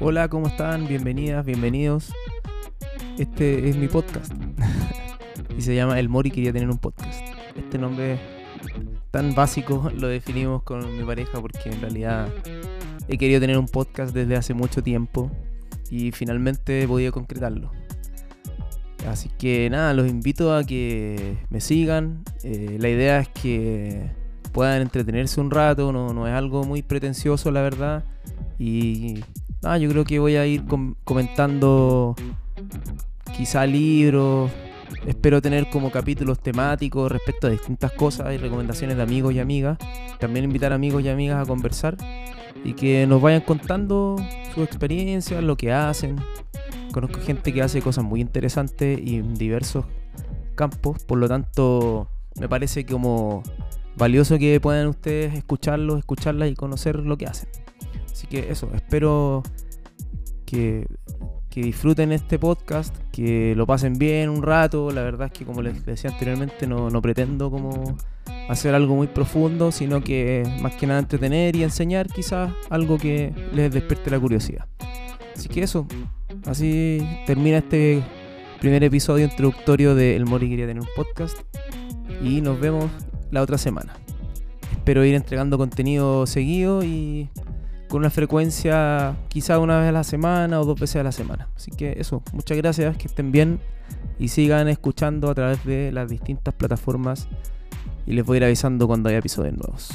Hola, ¿cómo están? Bienvenidas, bienvenidos. Este es mi podcast. y se llama El Mori quería tener un podcast. Este nombre tan básico lo definimos con mi pareja porque en realidad he querido tener un podcast desde hace mucho tiempo y finalmente he podido concretarlo. Así que nada, los invito a que me sigan. Eh, la idea es que puedan entretenerse un rato, no, no es algo muy pretencioso la verdad. Y nada, yo creo que voy a ir comentando quizá libros. Espero tener como capítulos temáticos respecto a distintas cosas y recomendaciones de amigos y amigas. También invitar amigos y amigas a conversar y que nos vayan contando sus experiencias, lo que hacen. Conozco gente que hace cosas muy interesantes y en diversos campos, por lo tanto me parece como valioso que puedan ustedes escucharlos, escucharlas y conocer lo que hacen. Así que eso, espero que, disfruten este podcast, que lo pasen bien un rato. La verdad es que como les decía anteriormente, no, no pretendo como hacer algo muy profundo, sino que más que nada entretener y enseñar quizás algo que les despierte la curiosidad. Así que eso, así termina este primer episodio introductorio de El Mori quería tener un podcast y nos vemos la otra semana. Espero ir entregando contenido seguido y con una frecuencia quizá una vez a la semana o dos veces a la semana. Así que eso, muchas gracias, que estén bien y sigan escuchando a través de las distintas plataformas y les voy a ir avisando cuando haya episodios nuevos.